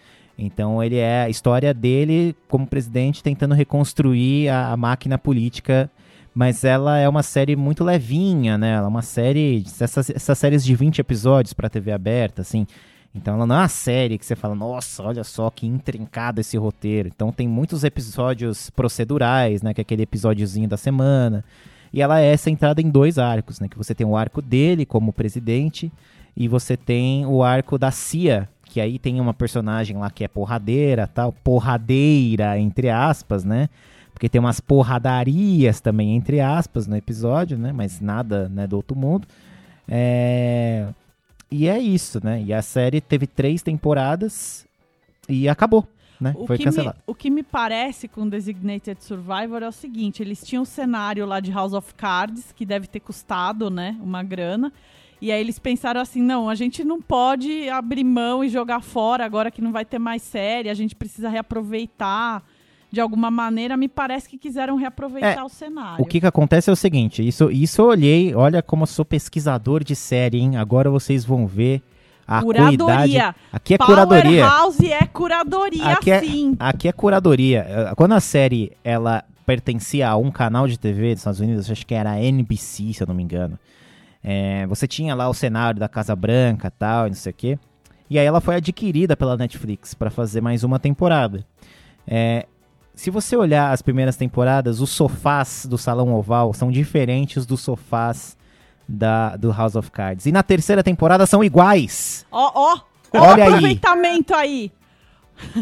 Então ele é a história dele como presidente tentando reconstruir a, a máquina política mas ela é uma série muito levinha, né? Ela é uma série, essas, essas séries de 20 episódios pra TV aberta, assim. Então ela não é uma série que você fala, nossa, olha só que intrincado esse roteiro. Então tem muitos episódios procedurais, né? Que é aquele episódiozinho da semana. E ela é centrada em dois arcos, né? Que você tem o arco dele como presidente e você tem o arco da CIA, que aí tem uma personagem lá que é porradeira, tal, porradeira entre aspas, né? Porque tem umas porradarias também, entre aspas, no episódio, né? Mas nada né, do outro mundo. É... E é isso, né? E a série teve três temporadas e acabou, né? O Foi que, me, o que me parece com Designated Survivor é o seguinte: eles tinham um cenário lá de House of Cards, que deve ter custado, né, uma grana. E aí eles pensaram assim: não, a gente não pode abrir mão e jogar fora agora que não vai ter mais série, a gente precisa reaproveitar. De alguma maneira, me parece que quiseram reaproveitar É, o cenário. O que que acontece é o seguinte, isso, isso eu olhei, olha como eu sou pesquisador de série, hein? Agora vocês vão ver a cuidade. Curadoria. Aqui é curadoria. Powerhouse é curadoria, Aqui é- sim. Aqui é curadoria. Eh, Quando a série ela pertencia a um canal de TV dos Estados Unidos, acho que era a NBC, se eu não me engano. É, você tinha lá o cenário da Casa Branca tal, e não sei o quê. E aí ela foi adquirida pela Netflix para fazer mais uma temporada. É, se você olhar as primeiras temporadas, os sofás do Salão Oval são diferentes dos sofás da, do House of Cards. E na terceira temporada são iguais. Ó, ó, ó Olha o aí. aproveitamento aí.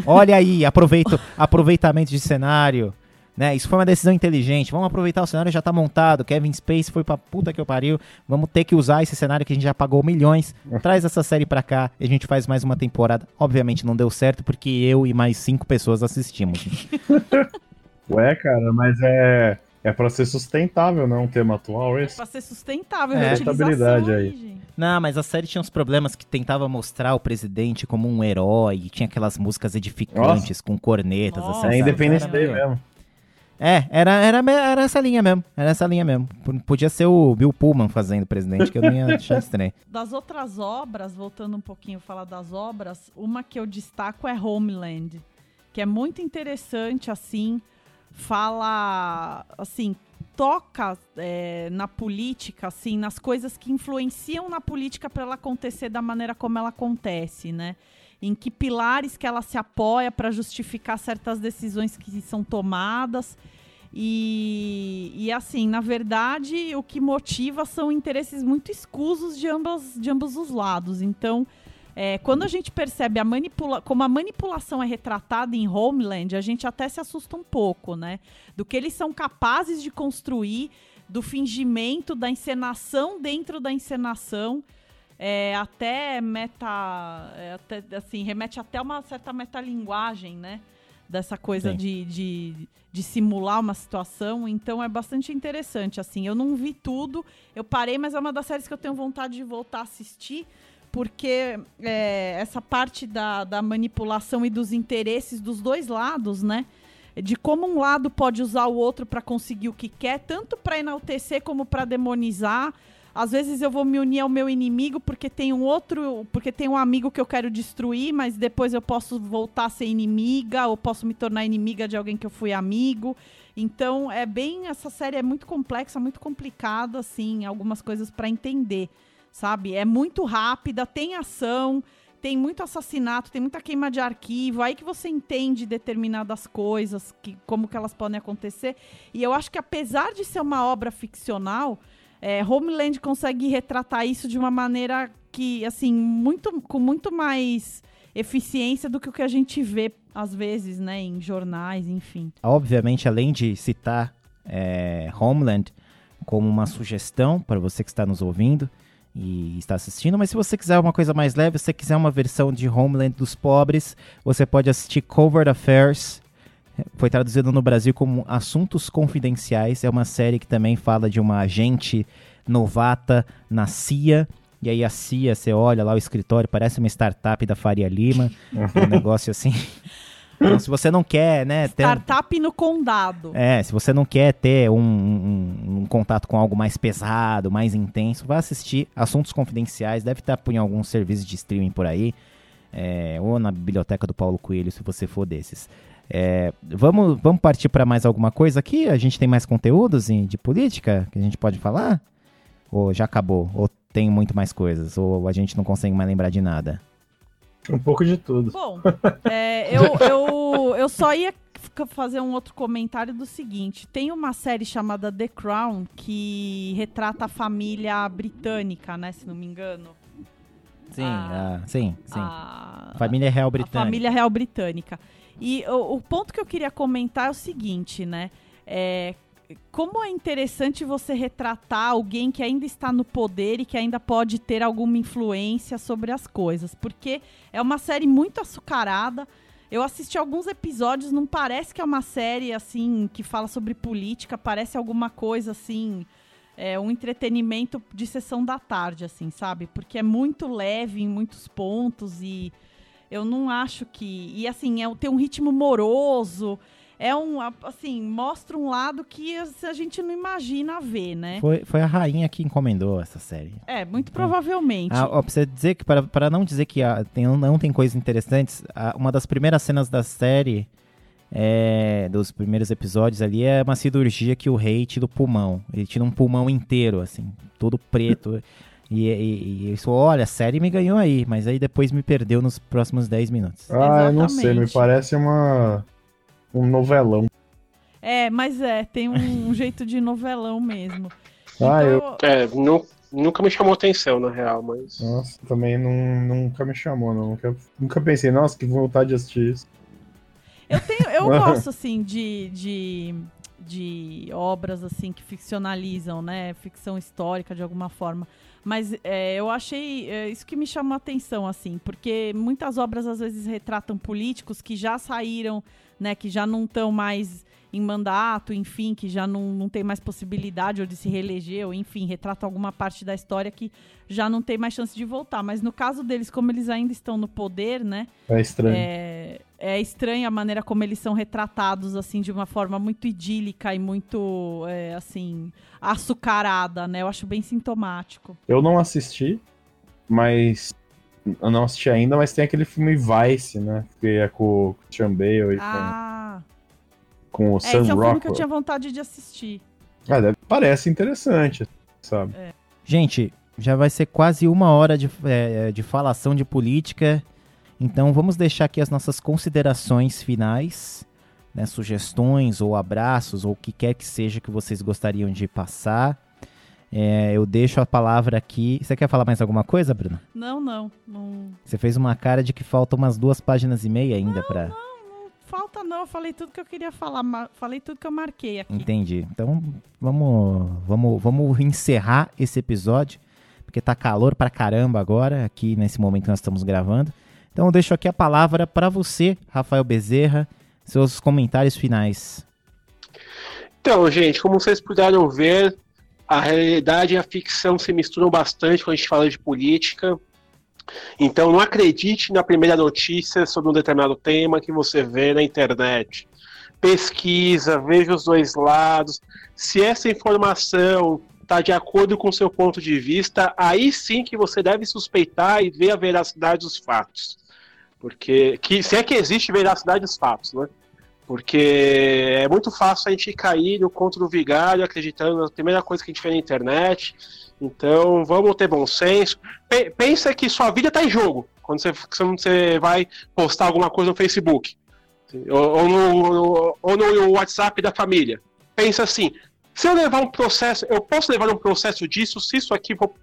Olha aí, aproveito, aproveitamento de cenário. Né? Isso foi uma decisão inteligente. Vamos aproveitar o cenário já tá montado. Kevin Space foi pra puta que eu pariu. Vamos ter que usar esse cenário que a gente já pagou milhões. Traz essa série pra cá e a gente faz mais uma temporada. Obviamente não deu certo porque eu e mais cinco pessoas assistimos. Ué, cara, mas é. É pra ser sustentável, não é um tema atual esse? Pra ser sustentável, É. Rentabilidade aí, gente. Não, mas a série tinha uns problemas que tentava mostrar o presidente como um herói. E tinha aquelas músicas edificantes com cornetas. Nossa. assim, É? Independence Era Day mesmo. É, era, era, era essa linha mesmo. Era essa linha mesmo. Podia ser o Bill Pullman fazendo presidente, que eu não ia achar estranho. Das outras obras, voltando um pouquinho a falar das obras, uma que eu destaco é Homeland, que é muito interessante, assim, fala, assim, toca é, na política, assim, nas coisas que influenciam na política para ela acontecer da maneira como ela acontece, né? Em que pilares que ela se apoia para justificar certas decisões que são tomadas. E, e assim, na verdade, o que motiva são interesses muito escusos de, ambas, de ambos os lados. Então, é, quando a gente percebe a manipula como a manipulação é retratada em Homeland, a gente até se assusta um pouco, né? Do que eles são capazes de construir, do fingimento, da encenação dentro da encenação. É, até meta. é, até, assim, remete até uma certa metalinguagem, né? Dessa coisa de, de, de simular uma situação. Então é bastante interessante. Assim, eu não vi tudo, eu parei, mas é uma das séries que eu tenho vontade de voltar a assistir. Porque é, essa parte da, da manipulação e dos interesses dos dois lados, né? De como um lado pode usar o outro para conseguir o que quer, tanto para enaltecer como para demonizar. Às vezes eu vou me unir ao meu inimigo porque tem um outro, porque tem um amigo que eu quero destruir, mas depois eu posso voltar a ser inimiga ou posso me tornar inimiga de alguém que eu fui amigo. Então é bem essa série é muito complexa, muito complicada assim, algumas coisas para entender, sabe? É muito rápida, tem ação, tem muito assassinato, tem muita queima de arquivo, aí que você entende determinadas coisas, que, como que elas podem acontecer. E eu acho que apesar de ser uma obra ficcional, é, Homeland consegue retratar isso de uma maneira que, assim, muito, com muito mais eficiência do que o que a gente vê, às vezes, né, em jornais, enfim. Obviamente, além de citar é, Homeland como uma sugestão para você que está nos ouvindo e está assistindo, mas se você quiser uma coisa mais leve, se você quiser uma versão de Homeland dos pobres, você pode assistir Covert Affairs. Foi traduzido no Brasil como Assuntos Confidenciais. É uma série que também fala de uma agente novata na CIA. E aí a CIA, você olha lá o escritório, parece uma startup da Faria Lima. um negócio assim. Então, se você não quer, né, ter, Startup no condado. é, se você não quer ter um, um- um contato com algo mais pesado, mais intenso, vai assistir Assuntos Confidenciais. Deve estar em algum serviço de streaming por aí. é, ou na biblioteca do Paulo Coelho, se você for desses. É, vamos, vamos partir para mais alguma coisa aqui? A gente tem mais conteúdos em- de política que a gente pode falar? Ou já acabou? Ou tem muito mais coisas? Ou a gente não consegue mais lembrar de nada? Um pouco de tudo. Bom, é, eu, eu, eu só ia fazer um outro comentário do seguinte: tem uma série chamada The Crown que retrata a família britânica, né? Se não me engano. Sim, Ah. ah, sim, sim. A, Família Real a Britânica. família real britânica. E o, o ponto que eu queria comentar é o seguinte, né? É, como é interessante você retratar alguém que ainda está no poder e que ainda pode ter alguma influência sobre as coisas. Porque é uma série muito açucarada. Eu assisti alguns episódios, não parece que é uma série assim que fala sobre política, parece alguma coisa assim, é um entretenimento de sessão da tarde, assim, sabe? Porque é muito leve em muitos pontos e eu não acho que. E assim, é, tem um ritmo moroso. É um. Assim, mostra um lado que a gente não imagina ver, né? Foi, foi a rainha que encomendou essa série. É, muito provavelmente. Ah, ó, pra dizer que, para, para não dizer que ah, tem, não tem coisas interessantes, ah, uma das primeiras cenas da série, é, dos primeiros episódios ali, é uma cirurgia que o rei tira o pulmão. Ele tira um pulmão inteiro, assim, todo preto. E, e, e isso, olha, a série me ganhou aí, mas aí depois me perdeu nos próximos 10 minutos. Ah, eu não sei, me Exatamente. parece uma um novelão. É, mas é, tem um, um jeito de novelão mesmo. Ah, eu. Então, É, nu- nunca me chamou atenção, na real, mas. Nossa, também não, nunca me chamou, não. Nunca, nunca pensei, nossa, que vontade de assistir isso. Eu tenho, eu gosto assim de, de, de obras assim que ficcionalizam, né, ficção histórica de alguma forma. Mas é, eu achei é, isso que me chamou a atenção assim, porque muitas obras às vezes retratam políticos que já saíram, né, que já não estão mais em mandato, enfim, que já não, não tem mais possibilidade ou de se reeleger, ou enfim, retratam alguma parte da história que já não tem mais chance de voltar. Mas no caso deles, como eles ainda estão no poder, né, É estranho. é, é estranha a maneira como eles são retratados, assim, de uma forma muito idílica e muito, é, assim, açucarada, né? Eu acho bem sintomático. Eu não assisti, mas. Eu não assisti ainda, mas tem aquele filme Vice, né? Que é com o Christian Bale e Ah, com, com o é, Sam esse é um filme que eu Rockwell. tinha vontade de assistir. Ah, deve- parece interessante, sabe? Gente, já vai ser quase uma hora de, é, de falação de política. Então vamos deixar aqui as nossas considerações finais, né, sugestões ou abraços ou o que quer que seja que vocês gostariam de passar. É, eu deixo a palavra aqui. Você quer falar mais alguma coisa, Bruno? Não, não, não, Você fez uma cara de que falta umas duas páginas e meia ainda pra. não falta não. Eu falei tudo que eu queria falar, falei tudo que eu marquei aqui. Entendi. Então vamos, vamos, vamos encerrar esse episódio, porque tá calor pra caramba agora, aqui nesse momento que nós estamos gravando. Então eu deixo aqui a palavra pra você, Rafael Bezerra, seus comentários finais. Então, gente, como vocês puderam ver, a realidade e a ficção se misturam bastante quando a gente fala de política. Então, não acredite na primeira notícia sobre um determinado tema que você vê na internet. Pesquisa, veja os dois lados. Se essa informação está de acordo com seu ponto de vista, aí sim que você deve suspeitar e ver a veracidade dos fatos. Porque, que, se é que existe veracidade dos fatos, né? Porque é muito fácil a gente cair no conto do vigário acreditando na primeira coisa que a gente vê na internet. Então, vamos ter bom senso. Pe- Pensa que sua vida está em jogo quando você, quando você vai postar alguma coisa no Facebook ou, ou no, ou no WhatsApp da família. Pensa assim: se eu levar um processo, eu posso levar um processo disso se isso aqui for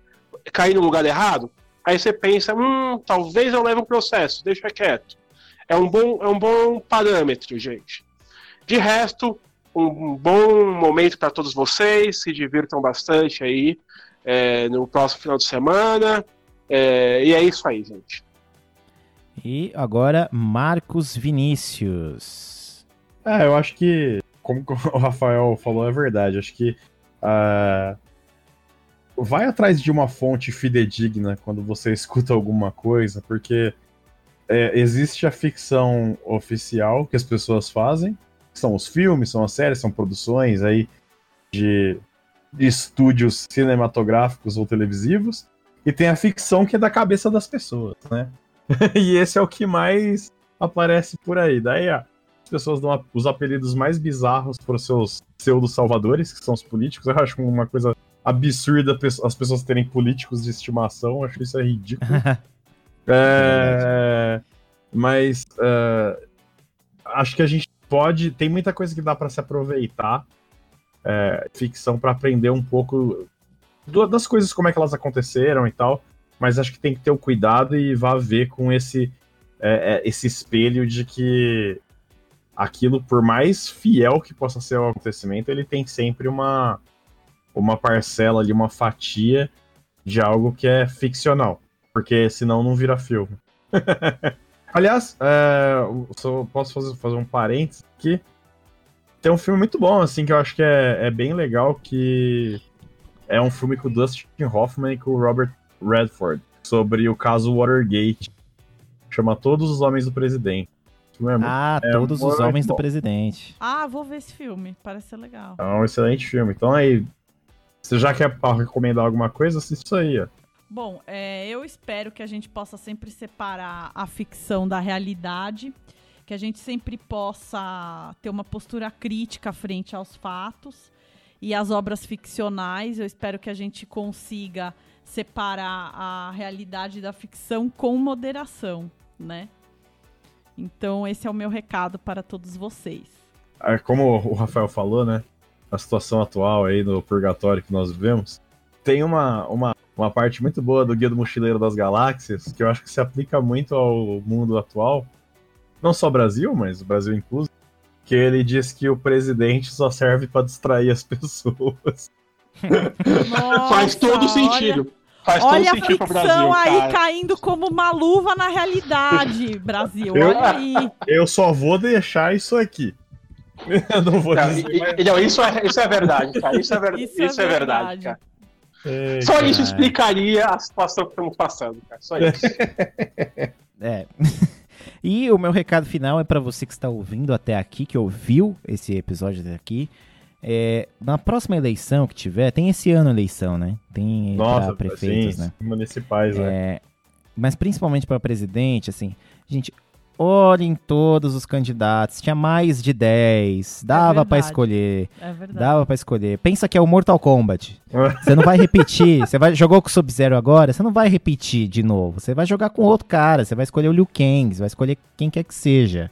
cair no lugar errado? Aí você pensa: hum, talvez eu leve um processo, deixa quieto. É um bom, é um bom parâmetro, gente. De resto, um bom momento para todos vocês, se divirtam bastante aí é, no próximo final de semana. É, e é isso aí, gente. E agora, Marcos Vinícius. É, eu acho que, como o Rafael falou, é verdade. Acho que ah, vai atrás de uma fonte fidedigna quando você escuta alguma coisa, porque é, existe a ficção oficial que as pessoas fazem, são os filmes, são as séries, são produções aí de, de estúdios cinematográficos ou televisivos, e tem a ficção que é da cabeça das pessoas, né? e esse é o que mais aparece por aí. Daí, ó, as pessoas dão os apelidos mais bizarros para os seus pseudo-salvadores, que são os políticos. Eu acho uma coisa absurda as pessoas terem políticos de estimação. Eu acho isso é ridículo. É, mas é, acho que a gente pode. Tem muita coisa que dá para se aproveitar. é, ficção para aprender um pouco das coisas, como é que elas aconteceram e tal. Mas acho que tem que ter o cuidado e vá ver com esse, é, é, esse espelho de que aquilo, por mais fiel que possa ser o acontecimento, ele tem sempre uma, uma parcela ali, uma fatia de algo que é ficcional. Porque senão não vira filme. Aliás, é, só posso fazer, fazer um parênteses aqui. Tem um filme muito bom, assim, que eu acho que é, é bem legal, que é um filme com o Dustin Hoffman e com o Robert Redford, sobre o caso Watergate. Chama Todos os Homens do Presidente. É muito- Ah, é todos os muito homens do bom. presidente. Ah, vou ver esse filme, parece ser legal. é um excelente filme. Então aí, você já quer pra recomendar alguma coisa, assiste isso aí, ó. Bom, é, eu espero que a gente possa sempre separar a ficção da realidade, que a gente sempre possa ter uma postura crítica frente aos fatos e as obras ficcionais. Eu espero que a gente consiga separar a realidade da ficção com moderação, né? Então, esse é o meu recado para todos vocês. Ah, Como o Rafael falou, né? a situação atual aí no purgatório que nós vivemos, tem uma, uma, uma parte muito boa do Guia do Mochileiro das Galáxias, que eu acho que se aplica muito ao mundo atual, não só Brasil, mas o Brasil incluso, que ele diz que o presidente só serve para distrair as pessoas. Nossa, Faz todo olha- sentido. Faz Olha todo a sentido pro ficção Brasil, aí cara. caindo como uma luva na realidade, Brasil. Eu- Olha aí. Eu só vou deixar isso aqui. Eu não vou Não, dizer e- não, isso, é, isso é verdade, cara. Isso é, ver- Isso isso é é verdade, verdade. cara. Ei, Só cara. isso explicaria a situação que estamos passando, cara. Só isso. É. e o meu recado final é pra você que está ouvindo até aqui, que ouviu esse episódio até aqui. É, na próxima eleição que tiver, tem esse ano eleição, né? Tem Nossa, prefeitos, sim, né? municipais, né? É, mas principalmente para presidente, assim, gente, olhem todos os candidatos. Tinha mais de 10, dava pra verdade. escolher, É verdade. dava pra escolher. Pensa que é o Mortal Kombat. Você não vai repetir, você vai jogou com o Sub-Zero agora, você não vai repetir de novo. Você vai jogar com outro cara, você vai escolher o Liu Kang, você vai escolher quem quer que seja,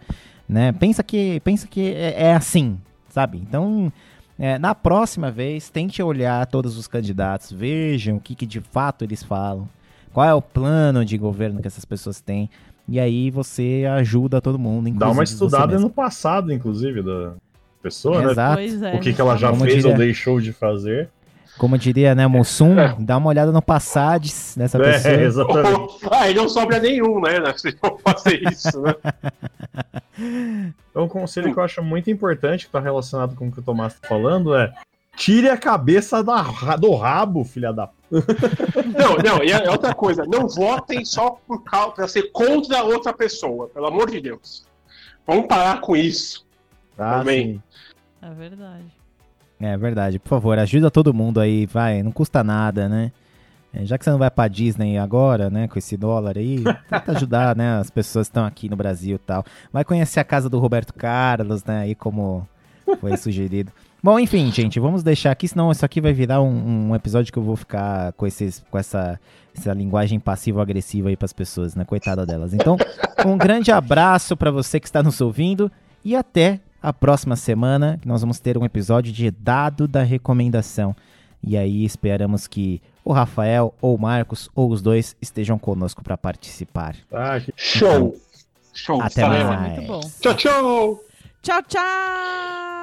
né? Pensa que, pensa que é, é assim, sabe? Então, é, na próxima vez, tente olhar todos os candidatos, vejam o que, que de fato eles falam, qual é o plano de governo que essas pessoas têm, e aí você ajuda todo mundo. Dá uma estudada no passado, inclusive, da pessoa, né? Exato. Pois é. O que, que ela já Como fez ou diria- deixou de fazer. Como diria, né, Mussum, dá uma olhada no Passades dessa pessoa. É, exatamente. ah, e não sobra nenhum, né? Se não fazer isso, né? Então, um conselho que eu acho muito importante, que tá relacionado com o que o Tomás tá falando, é tire a cabeça da, do rabo, filha da... Não, não, e é outra coisa. Não votem só por causa pra ser contra a outra pessoa, pelo amor de Deus. Vamos parar com isso. Ah, Também. sim. É verdade. É verdade, por favor, ajuda todo mundo aí, vai, não custa nada, né? É, já que você não vai pra Disney agora, né, com esse dólar aí, tenta ajudar, né, as pessoas que estão aqui no Brasil e tal. Vai conhecer a casa do Roberto Carlos, né, aí como foi sugerido. Bom, enfim, gente, vamos deixar aqui, senão isso aqui vai virar um, um episódio que eu vou ficar com, esses, com essa, essa linguagem passivo-agressiva aí pras pessoas, né, coitada delas. Então, um grande abraço pra você que está nos ouvindo e até a próxima semana, nós vamos ter um episódio de Dado da Recomendação. E aí esperamos que o Rafael ou o Marcos ou os dois estejam conosco para participar. Ah, que Show. Show. Até estarei mais. Tchau, tchau. Tchau, tchau!